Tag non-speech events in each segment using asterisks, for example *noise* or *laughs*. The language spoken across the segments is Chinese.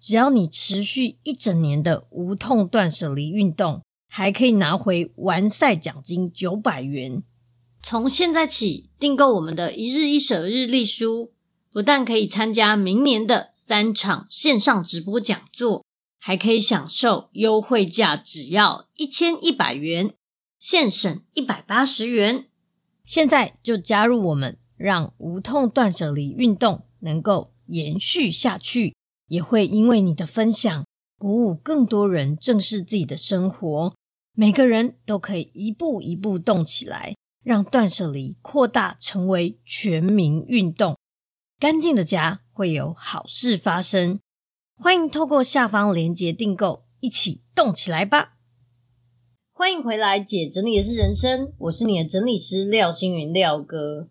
只要你持续一整年的无痛断舍离运动，还可以拿回完赛奖金九百元。从现在起订购我们的一日一舍日历书，不但可以参加明年的三场线上直播讲座，还可以享受优惠价，只要一千一百元，现省一百八十元。现在就加入我们，让无痛断舍离运动能够延续下去。也会因为你的分享，鼓舞更多人正视自己的生活。每个人都可以一步一步动起来，让断舍离扩大成为全民运动。干净的家会有好事发生。欢迎透过下方链接订购，一起动起来吧！欢迎回来，姐整理的是人生，我是你的整理师廖星云廖哥。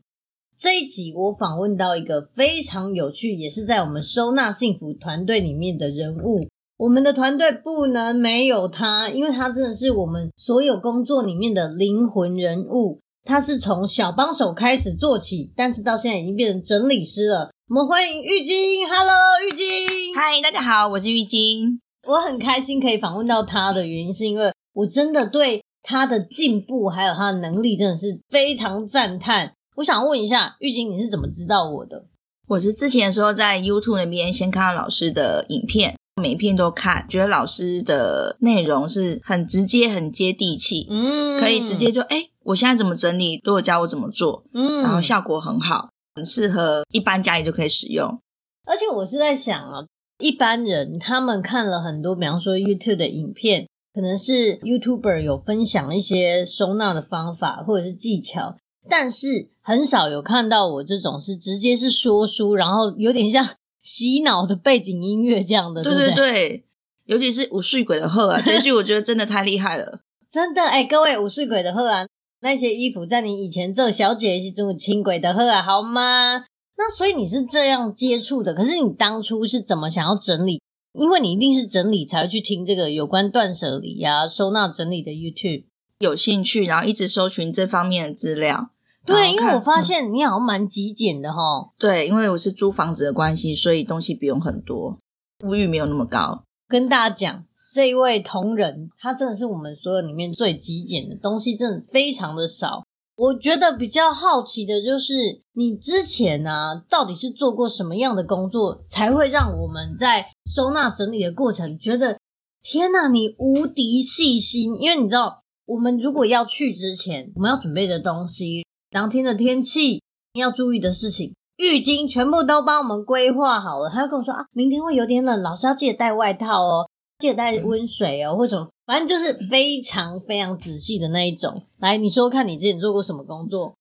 这一集我访问到一个非常有趣，也是在我们收纳幸福团队里面的人物。我们的团队不能没有他，因为他真的是我们所有工作里面的灵魂人物。他是从小帮手开始做起，但是到现在已经变成整理师了。我们欢迎玉晶，Hello，玉晶，嗨，大家好，我是玉晶。我很开心可以访问到他的原因，是因为我真的对他的进步还有他的能力真的是非常赞叹。我想问一下玉晶，你是怎么知道我的？我是之前的时候在 YouTube 那边先看到老师的影片，每一片都看，觉得老师的内容是很直接、很接地气，嗯，可以直接就哎，我现在怎么整理，都有教我怎么做，嗯，然后效果很好，很适合一般家里就可以使用。而且我是在想啊，一般人他们看了很多，比方说 YouTube 的影片，可能是 YouTuber 有分享一些收纳的方法或者是技巧。但是很少有看到我这种是直接是说书，然后有点像 *laughs* 洗脑的背景音乐这样的，对对对，尤其是五岁鬼的贺啊，这句我觉得真的太厉害了，*laughs* 真的哎，各位五岁鬼的贺啊，那些衣服在你以前做小姐是做轻轨的贺啊，好吗？那所以你是这样接触的，可是你当初是怎么想要整理？因为你一定是整理才会去听这个有关断舍离呀、收纳整理的 YouTube，有兴趣，然后一直搜寻这方面的资料。对，因为我发现你好像蛮极简的哦。对，因为我是租房子的关系，所以东西不用很多，物欲没有那么高。跟大家讲，这一位同仁，他真的是我们所有里面最极简的东西，真的非常的少。我觉得比较好奇的就是，你之前啊，到底是做过什么样的工作，才会让我们在收纳整理的过程觉得，天哪，你无敌细心。因为你知道，我们如果要去之前，我们要准备的东西。当天的天气要注意的事情，浴巾全部都帮我们规划好了。他就跟我说啊，明天会有点冷，老师要记得带外套哦，记得带温水哦，或什么，反正就是非常非常仔细的那一种。来，你说看你之前做过什么工作？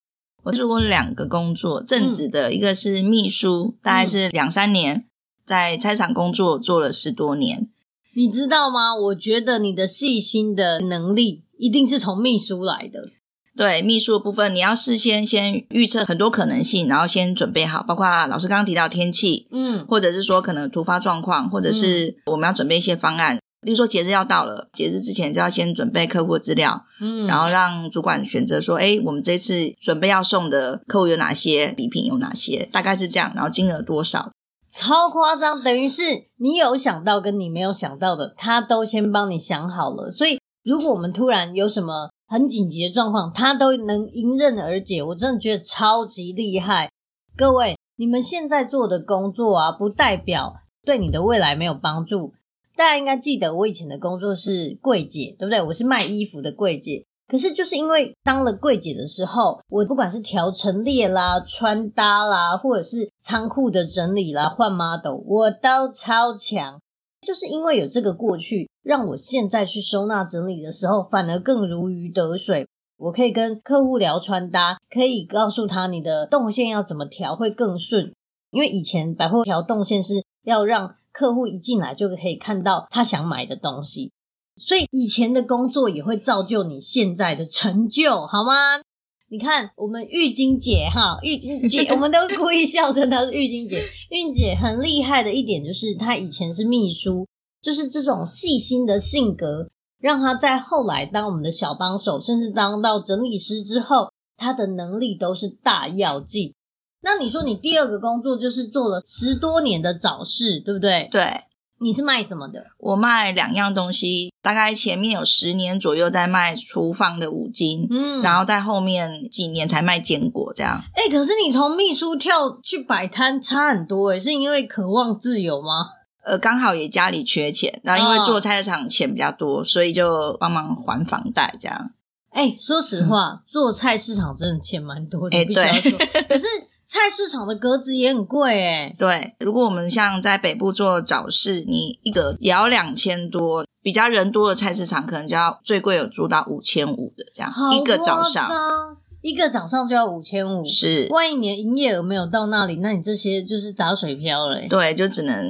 我做过两个工作，正职的一个是秘书，嗯、大概是两三年，在菜场工作做了十多年。你知道吗？我觉得你的细心的能力一定是从秘书来的。对，秘书的部分，你要事先先预测很多可能性，然后先准备好，包括老师刚刚提到天气，嗯，或者是说可能突发状况，或者是我们要准备一些方案。嗯、例如说节日要到了，节日之前就要先准备客户的资料，嗯，然后让主管选择说，哎，我们这次准备要送的客户有哪些，礼品有哪些，大概是这样，然后金额多少。超夸张，等于是你有想到跟你没有想到的，他都先帮你想好了。所以如果我们突然有什么，很紧急的状况，他都能迎刃而解，我真的觉得超级厉害。各位，你们现在做的工作啊，不代表对你的未来没有帮助。大家应该记得，我以前的工作是柜姐，对不对？我是卖衣服的柜姐。可是就是因为当了柜姐的时候，我不管是调陈列啦、穿搭啦，或者是仓库的整理啦、换 model，我都超强。就是因为有这个过去，让我现在去收纳整理的时候，反而更如鱼得水。我可以跟客户聊穿搭，可以告诉他你的动线要怎么调会更顺。因为以前百货调动线是要让客户一进来就可以看到他想买的东西，所以以前的工作也会造就你现在的成就，好吗？你看，我们玉晶姐哈，玉晶姐，我们都 *laughs* 故意笑称她是玉晶姐。玉姐很厉害的一点就是，她以前是秘书，就是这种细心的性格，让她在后来当我们的小帮手，甚至当到整理师之后，她的能力都是大要剂。那你说，你第二个工作就是做了十多年的早市，对不对？对。你是卖什么的？我卖两样东西，大概前面有十年左右在卖厨房的五金，嗯，然后在后面几年才卖坚果这样。哎、欸，可是你从秘书跳去摆摊差很多哎，是因为渴望自由吗？呃，刚好也家里缺钱，然后因为做菜市场钱比较多，哦、所以就帮忙还房贷这样。哎、欸，说实话，嗯、做菜市场真的钱蛮多的，哎、欸，对，可是。菜市场的格子也很贵诶。对，如果我们像在北部做早市，你一个也要两千多，比较人多的菜市场可能就要最贵有租到五千五的这样，好一个早上，一个早上就要五千五，是，万一你的营业额没有到那里，那你这些就是打水漂了。对，就只能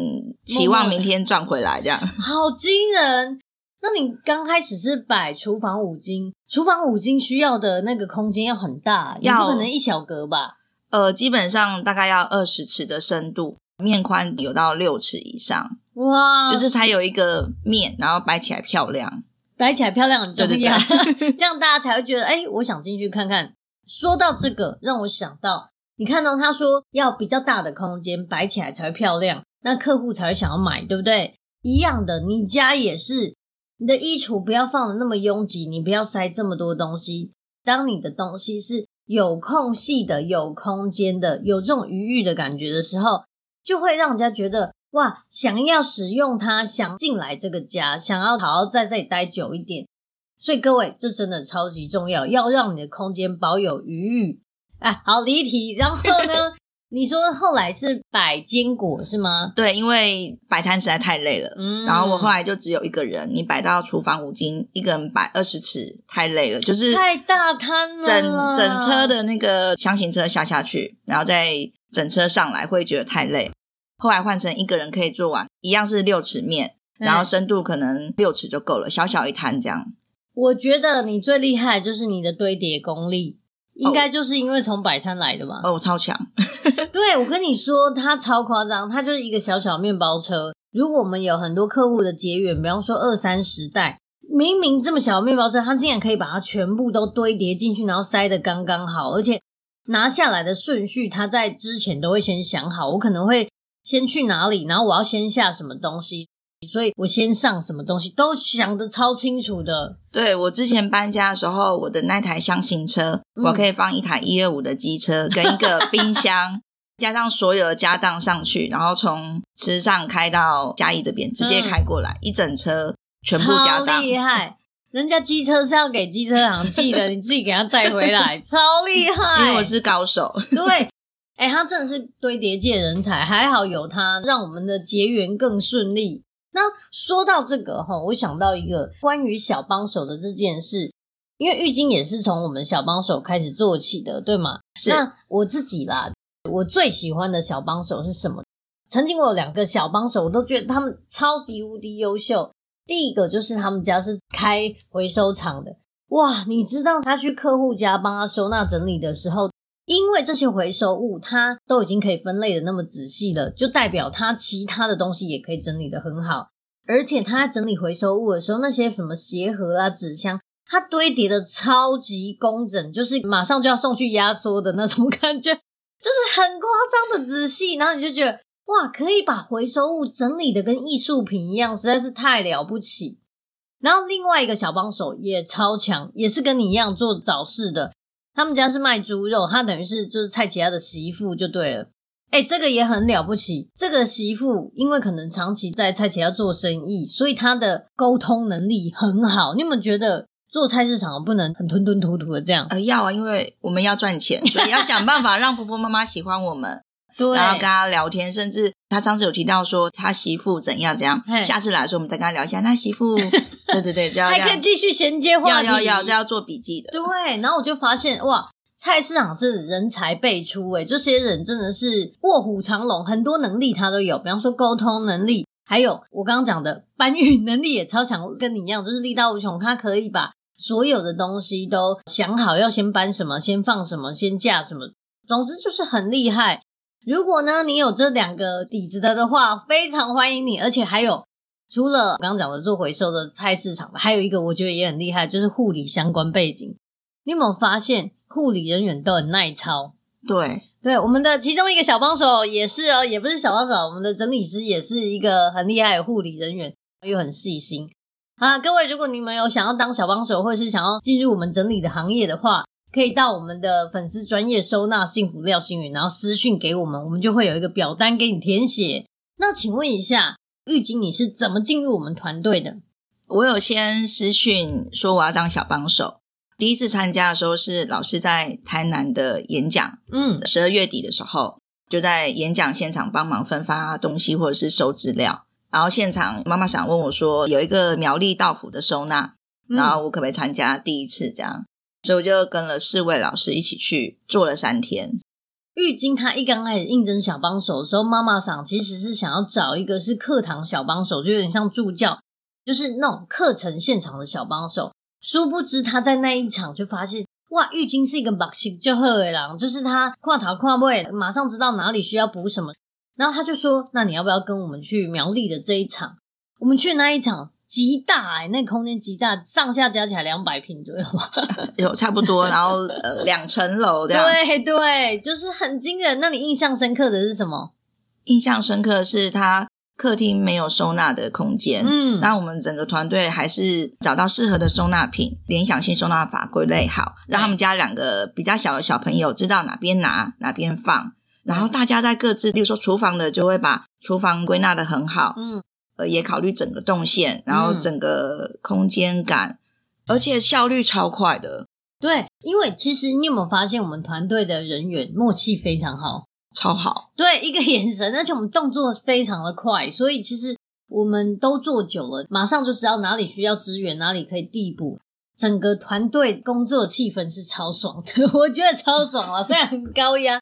期望明天赚回来这样。*laughs* 好惊人！那你刚开始是摆厨房五金，厨房五金需要的那个空间要很大，要不可能一小格吧？呃，基本上大概要二十尺的深度，面宽有到六尺以上，哇，就是才有一个面，然后摆起来漂亮，摆起来漂亮很重要，对对对 *laughs* 这样大家才会觉得，哎，我想进去看看。说到这个，让我想到，你看到他说要比较大的空间，摆起来才会漂亮，那客户才会想要买，对不对？一样的，你家也是，你的衣橱不要放的那么拥挤，你不要塞这么多东西，当你的东西是。有空隙的、有空间的、有这种余裕的感觉的时候，就会让人家觉得哇，想要使用它，想进来这个家，想要好好在这里待久一点。所以各位，这真的超级重要，要让你的空间保有余裕。哎，好离题，然后呢？你说后来是摆坚果是吗？对，因为摆摊实在太累了。嗯，然后我后来就只有一个人，你摆到厨房五金，一个人摆二十尺，太累了，就是太大摊了。整整车的那个箱型车下下去，然后再整车上来，会觉得太累。后来换成一个人可以做完，一样是六尺面，然后深度可能六尺就够了，小小一摊这样。我觉得你最厉害就是你的堆叠功力。应该就是因为从摆摊来的吧？哦，我超强。*laughs* 对，我跟你说，他超夸张，他就是一个小小面包车。如果我们有很多客户的结缘，比方说二三十袋，明明这么小的面包车，他竟然可以把它全部都堆叠进去，然后塞得刚刚好，而且拿下来的顺序，他在之前都会先想好，我可能会先去哪里，然后我要先下什么东西。所以我先上什么东西都想得超清楚的。对，我之前搬家的时候，我的那台箱型车，嗯、我可以放一台一二五的机车跟一个冰箱，*laughs* 加上所有的家当上去，然后从池上开到嘉义这边，直接开过来，嗯、一整车全部家当。超厉害！人家机车是要给机车行寄的，*laughs* 你自己给他载回来，*laughs* 超厉害！因为我是高手。对，哎，他真的是堆叠界人才，还好有他，让我们的结缘更顺利。那说到这个哈，我想到一个关于小帮手的这件事。因为玉晶也是从我们小帮手开始做起的，对吗？是。那我自己啦，我最喜欢的小帮手是什么？曾经我有两个小帮手，我都觉得他们超级无敌优秀。第一个就是他们家是开回收厂的，哇！你知道他去客户家帮他收纳整理的时候，因为这些回收物它都已经可以分类的那么仔细了，就代表它其他的东西也可以整理得很好。而且他在整理回收物的时候，那些什么鞋盒啊、纸箱，它堆叠的超级工整，就是马上就要送去压缩的那种感觉，就是很夸张的仔细。然后你就觉得，哇，可以把回收物整理的跟艺术品一样，实在是太了不起。然后另外一个小帮手也超强，也是跟你一样做早市的，他们家是卖猪肉，他等于是就是蔡奇亚的媳妇就对了。哎，这个也很了不起。这个媳妇因为可能长期在菜市场做生意，所以她的沟通能力很好。你有没有觉得做菜市场不能很吞吞吐吐的这样？呃，要啊，因为我们要赚钱，所以要想办法让婆婆妈妈喜欢我们。*laughs* 对，然后跟她聊天，甚至他上次有提到说他媳妇怎样怎样，下次来的时候我们再跟他聊一下。那媳妇，对对对，*laughs* 这样还可以继续衔接话题，要要要，这要做笔记的。对，然后我就发现哇。菜市场是人才辈出诶，这些人真的是卧虎藏龙，很多能力他都有。比方说沟通能力，还有我刚刚讲的搬运能力也超强，跟你一样，就是力大无穷。他可以把所有的东西都想好，要先搬什么，先放什么，先架什么，总之就是很厉害。如果呢，你有这两个底子的的话，非常欢迎你。而且还有，除了刚刚讲的做回收的菜市场，还有一个我觉得也很厉害，就是护理相关背景。你有没有发现？护理人员都很耐操，对对，我们的其中一个小帮手也是哦，也不是小帮手，我们的整理师也是一个很厉害的护理人员，又很细心。啊，各位，如果你们有想要当小帮手，或者是想要进入我们整理的行业的话，可以到我们的粉丝专业收纳幸福廖星云，然后私讯给我们，我们就会有一个表单给你填写。那请问一下，玉晶你是怎么进入我们团队的？我有先私讯说我要当小帮手。第一次参加的时候是老师在台南的演讲，嗯，十二月底的时候就在演讲现场帮忙分发东西或者是收资料。然后现场妈妈想问我说，有一个苗栗道府的收纳，然后我可不可以参加第一次这样？所以我就跟了四位老师一起去做了三天。玉晶她一刚开始应征小帮手的时候，妈妈桑其实是想要找一个是课堂小帮手，就有点像助教，就是那种课程现场的小帮手。殊不知他在那一场就发现，哇，玉晶是一个把戏就好的人，就是他跨头跨尾，马上知道哪里需要补什么。然后他就说：“那你要不要跟我们去苗栗的这一场？我们去那一场极大哎、欸，那个、空间极大，上下加起来两百平左右吧，*laughs* 有差不多。然后呃，两层楼这样，对对，就是很惊人。那你印象深刻的是什么？印象深刻的是他。客厅没有收纳的空间，嗯，那我们整个团队还是找到适合的收纳品，联想性收纳法归类好，让他们家两个比较小的小朋友知道哪边拿哪边放，然后大家在各自，比如说厨房的就会把厨房归纳的很好，嗯，呃，也考虑整个动线，然后整个空间感，而且效率超快的。对，因为其实你有没有发现，我们团队的人员默契非常好。超好，对，一个眼神，而且我们动作非常的快，所以其实我们都做久了，马上就知道哪里需要支援，哪里可以递补。整个团队工作气氛是超爽的，*laughs* 我觉得超爽啊！虽然很高压，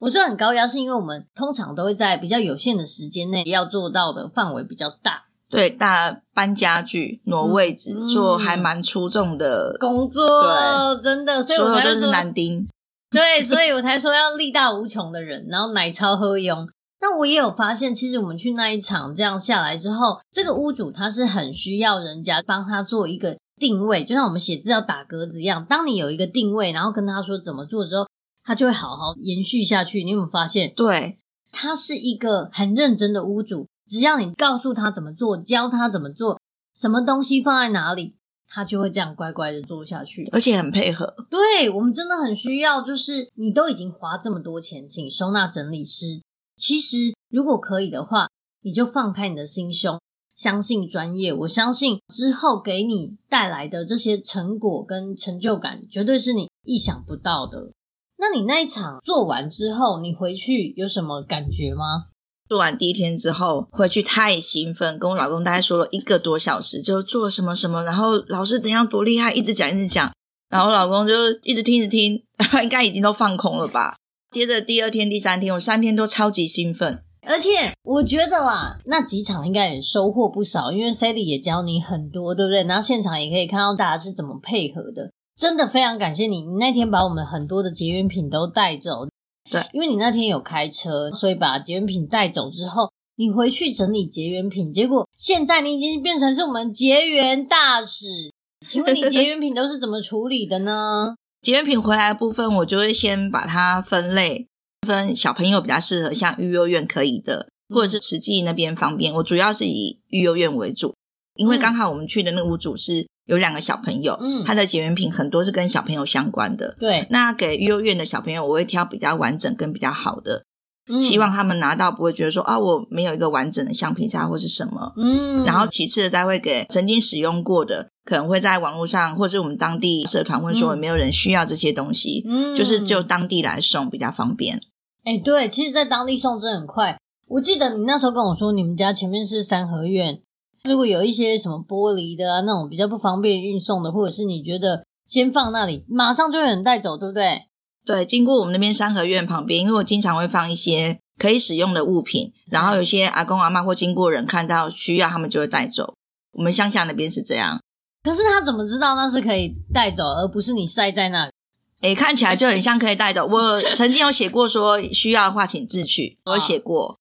我是很高压，是因为我们通常都会在比较有限的时间内要做到的范围比较大。对，大搬家具、挪位置，嗯、做还蛮出众的工作，对真的，所以我才说都是男丁。*laughs* 对，所以我才说要力大无穷的人，然后奶超喝用。那我也有发现，其实我们去那一场这样下来之后，这个屋主他是很需要人家帮他做一个定位，就像我们写字要打格子一样。当你有一个定位，然后跟他说怎么做之后，他就会好好延续下去。你有没有发现？对，他是一个很认真的屋主，只要你告诉他怎么做，教他怎么做，什么东西放在哪里。他就会这样乖乖的做下去，而且很配合。对，我们真的很需要，就是你都已经花这么多钱请收纳整理师，其实如果可以的话，你就放开你的心胸，相信专业。我相信之后给你带来的这些成果跟成就感，绝对是你意想不到的。那你那一场做完之后，你回去有什么感觉吗？做完第一天之后回去太兴奋，跟我老公大概说了一个多小时，就做什么什么，然后老师怎样多厉害，一直讲一直讲。然后老公就一直听，一直听，应该已经都放空了吧。接着第二天、第三天，我三天都超级兴奋。而且我觉得啦，那几场应该也收获不少，因为 Sally 也教你很多，对不对？然后现场也可以看到大家是怎么配合的，真的非常感谢你。你那天把我们很多的结缘品都带走，对，因为你那天有开车，所以把结缘品带走之后，你回去整理结缘品，结果现在你已经变成是我们结缘大使。请问你结缘品都是怎么处理的呢？*laughs* 结缘品回来的部分，我就会先把它分类。分小朋友比较适合，像育幼院可以的，或者是慈济那边方便。我主要是以育幼院为主，因为刚好我们去的那个屋主是有两个小朋友，嗯，他的结缘品很多是跟小朋友相关的。对，那给育儿院的小朋友，我会挑比较完整跟比较好的，嗯，希望他们拿到不会觉得说啊，我没有一个完整的橡皮擦或是什么，嗯。然后其次的再会给曾经使用过的，可能会在网络上或是我们当地社团问说有没有人需要这些东西，嗯，就是就当地来送比较方便。哎，对，其实，在当地送真的很快。我记得你那时候跟我说，你们家前面是三合院，如果有一些什么玻璃的啊，那种比较不方便运送的，或者是你觉得先放那里，马上就有人带走，对不对？对，经过我们那边三合院旁边，因为我经常会放一些可以使用的物品，然后有些阿公阿妈或经过人看到需要，他们就会带走。我们乡下那边是这样。可是他怎么知道那是可以带走，而不是你晒在那里？诶，看起来就很像可以带走。我曾经有写过说需要的话请自取，我写过。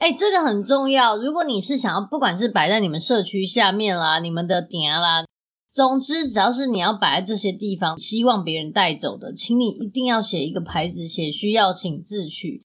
诶，这个很重要。如果你是想要，不管是摆在你们社区下面啦，你们的点啦，总之只要是你要摆在这些地方，希望别人带走的，请你一定要写一个牌子，写需要请自取。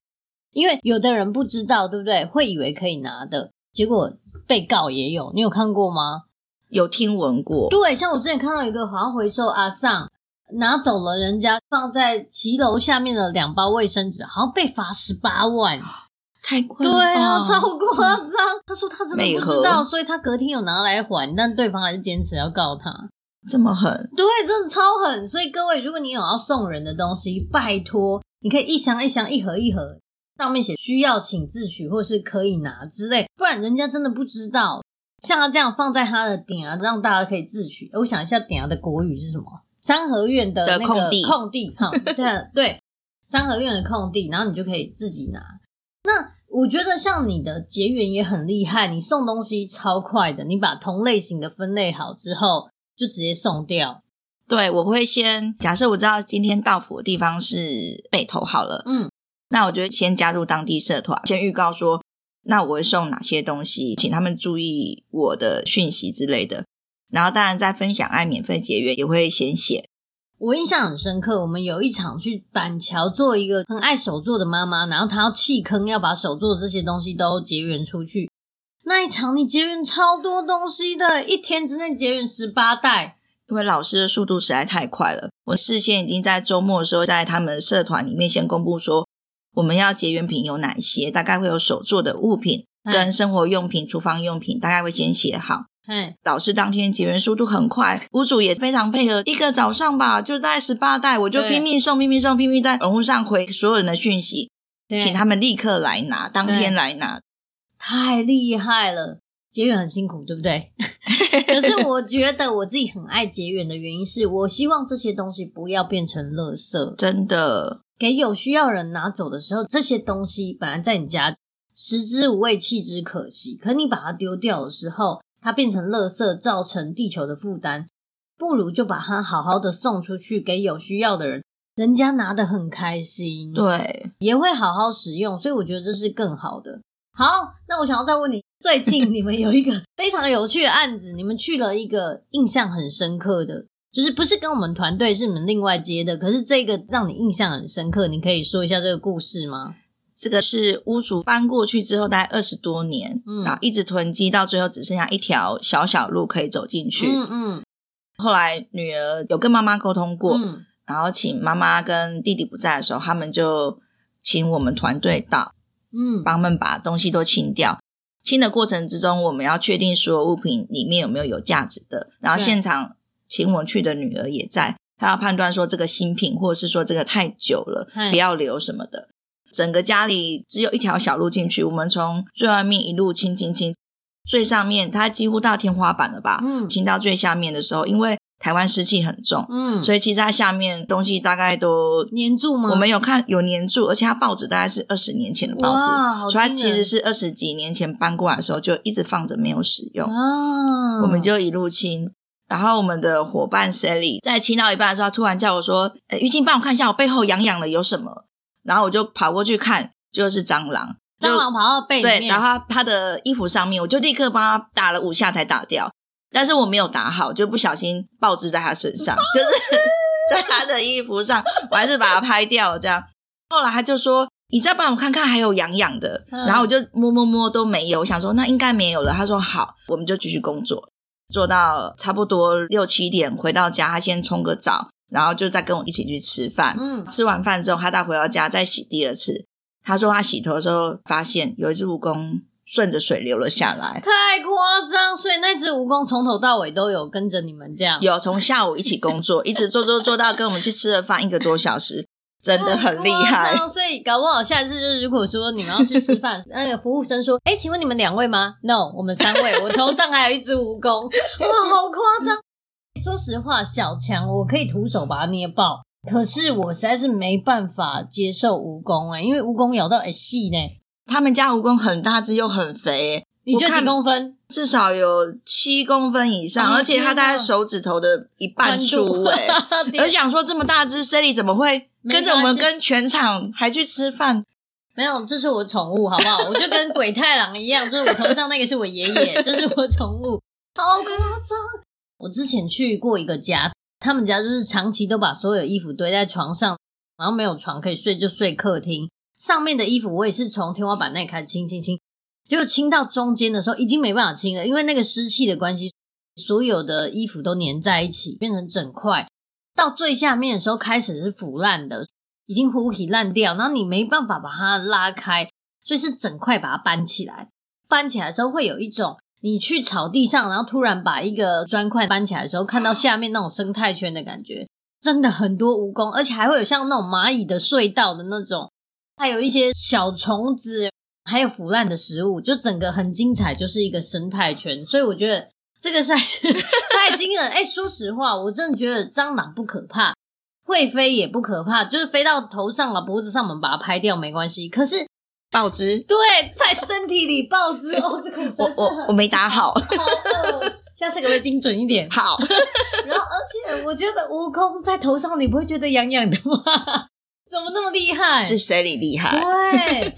因为有的人不知道，对不对？会以为可以拿的，结果被告也有。你有看过吗？有听闻过。对，像我之前看到一个好像回收阿尚。拿走了人家放在骑楼下面的两包卫生纸，好像被罚十八万，*gasps* 太贵了。对啊，超夸张。他说他真的不知道，所以他隔天有拿来还，但对方还是坚持要告他。这么狠？对，真的超狠。所以各位，如果你有要送人的东西，拜托你可以一箱一箱、一盒一盒，上面写需要请自取或是可以拿之类，不然人家真的不知道。像他这样放在他的点啊，让大家可以自取。我想一下，点啊的国语是什么？三合院的那个空地，空地哈，对对，三合院的空地，然后你就可以自己拿。那我觉得像你的结缘也很厉害，你送东西超快的，你把同类型的分类好之后，就直接送掉。对，我会先假设我知道今天到府的地方是北投好了，嗯，那我就会先加入当地社团，先预告说，那我会送哪些东西，请他们注意我的讯息之类的。然后当然在分享爱免费结缘也会先写。我印象很深刻，我们有一场去板桥做一个很爱手作的妈妈，然后她要弃坑，要把手作的这些东西都结缘出去。那一场你结缘超多东西的，一天之内结缘十八袋。因为老师的速度实在太快了，我事先已经在周末的时候在他们社团里面先公布说我们要结缘品有哪些，大概会有手作的物品跟生活用品、厨房用品，大概会先写好。嗯，导师当天结缘速度很快，屋主也非常配合。一个早上吧，就大概十八袋，我就拼命送，拼命送，拼命在网络上回所有人的讯息，请他们立刻来拿，当天来拿。太厉害了，结缘很辛苦，对不对？*laughs* 可是我觉得我自己很爱结缘的原因是，我希望这些东西不要变成垃圾。真的，给有需要人拿走的时候，这些东西本来在你家食之无味，弃之可惜，可你把它丢掉的时候。它变成垃圾，造成地球的负担，不如就把它好好的送出去给有需要的人，人家拿得很开心，对，也会好好使用，所以我觉得这是更好的。好，那我想要再问你，最近你们有一个非常有趣的案子，你们去了一个印象很深刻的，就是不是跟我们团队，是你们另外接的，可是这个让你印象很深刻，你可以说一下这个故事吗？这个是屋主搬过去之后，大概二十多年，嗯，然后一直囤积，到最后只剩下一条小小路可以走进去。嗯嗯。后来女儿有跟妈妈沟通过，嗯，然后请妈妈跟弟弟不在的时候，他们就请我们团队到，嗯，帮他们把东西都清掉。清的过程之中，我们要确定所有物品里面有没有有价值的。然后现场请我去的女儿也在，她要判断说这个新品，或者是说这个太久了，不要留什么的。整个家里只有一条小路进去，我们从最外面一路清清清，最上面它几乎到天花板了吧？嗯，清到最下面的时候，因为台湾湿气很重，嗯，所以其实它下面东西大概都粘住吗？我们有看有粘住，而且它报纸大概是二十年前的报纸，所以它其实是二十几年前搬过来的时候就一直放着没有使用，哦，我们就一路清。然后我们的伙伴 Sally 在清到一半的时候，突然叫我说：“诶玉静，帮我看一下我背后痒痒的有什么？”然后我就跑过去看，就是蟑螂，蟑螂跑到背，对，然后他，他的衣服上面，我就立刻帮他打了五下才打掉。但是我没有打好，就不小心报纸在他身上，就是 *laughs* 在他的衣服上，我还是把它拍掉了。这样，后来他就说：“你再帮我看看，还有痒痒的。”然后我就摸摸摸都没有，我想说那应该没有了。他说：“好，我们就继续工作，做到差不多六七点回到家，他先冲个澡，然后就再跟我一起去吃饭。嗯，吃完饭之后，他再回到家再洗第二次。他说他洗头的时候发现有一只蜈蚣。”顺着水流了下来，太夸张！所以那只蜈蚣从头到尾都有跟着你们这样，有从下午一起工作，一直做做做到跟我们去吃了饭一个多小时，真的很厉害。所以搞不好下次就是如果说你们要去吃饭，那个服务生说：“哎，请问你们两位吗？”No，我们三位。我头上还有一只蜈蚣，哇，好夸张！说实话，小强我可以徒手把它捏爆，可是我实在是没办法接受蜈蚣哎、欸，因为蜈蚣咬到很细呢。他们家蜈蚣很大只又很肥，你觉得几公分？至少有七公分以上，而且它大概手指头的一半粗哎。*laughs* 而想说这么大只，Sally 怎么会跟着我们跟全场还去吃饭？没有，这是我宠物，好不好？我就跟鬼太郎一样，就是我头上那个是我爷爷，这是我宠物，好夸张。我之前去过一个家，他们家就是长期都把所有衣服堆在床上，然后没有床可以睡，就睡客厅。上面的衣服我也是从天花板那里开始清清清，结果清到中间的时候已经没办法清了，因为那个湿气的关系，所有的衣服都粘在一起，变成整块。到最下面的时候开始是腐烂的，已经糊体烂掉，然后你没办法把它拉开，所以是整块把它搬起来。搬起来的时候会有一种你去草地上，然后突然把一个砖块搬起来的时候，看到下面那种生态圈的感觉，真的很多蜈蚣，而且还会有像那种蚂蚁的隧道的那种。还有一些小虫子，还有腐烂的食物，就整个很精彩，就是一个生态圈。所以我觉得这个算是 *laughs* 太惊人。哎，说实话，我真的觉得蟑螂不可怕，会飞也不可怕，就是飞到头上了、脖子上，我们把它拍掉没关系。可是报纸对，在身体里爆汁哦，这个我我我没打好，好 *laughs* 下次可不可以精准一点？好。*laughs* 然后，而且我觉得蜈蚣在头上，你不会觉得痒痒的吗？怎么那么厉害？是谁里厉害？对，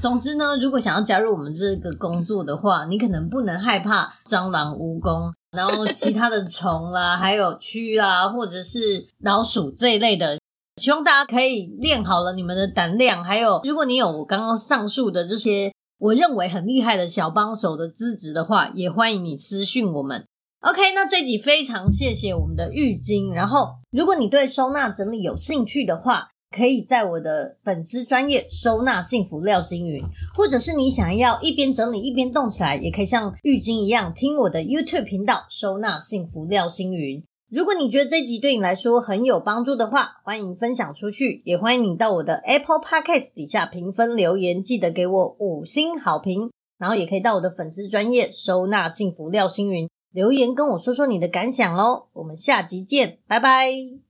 总之呢，如果想要加入我们这个工作的话，你可能不能害怕蟑螂、蜈蚣，然后其他的虫啦，还有蛆啊，或者是老鼠这一类的。希望大家可以练好了你们的胆量。还有，如果你有我刚刚上述的这些我认为很厉害的小帮手的资质的话，也欢迎你私讯我们。OK，那这集非常谢谢我们的玉晶。然后，如果你对收纳整理有兴趣的话，可以在我的粉丝专业收纳幸福廖星云，或者是你想要一边整理一边动起来，也可以像玉晶一样听我的 YouTube 频道收纳幸福廖星云。如果你觉得这集对你来说很有帮助的话，欢迎分享出去，也欢迎你到我的 Apple Podcast 底下评分留言，记得给我五星好评。然后也可以到我的粉丝专业收纳幸福廖星云留言跟我说说你的感想哦。我们下集见，拜拜。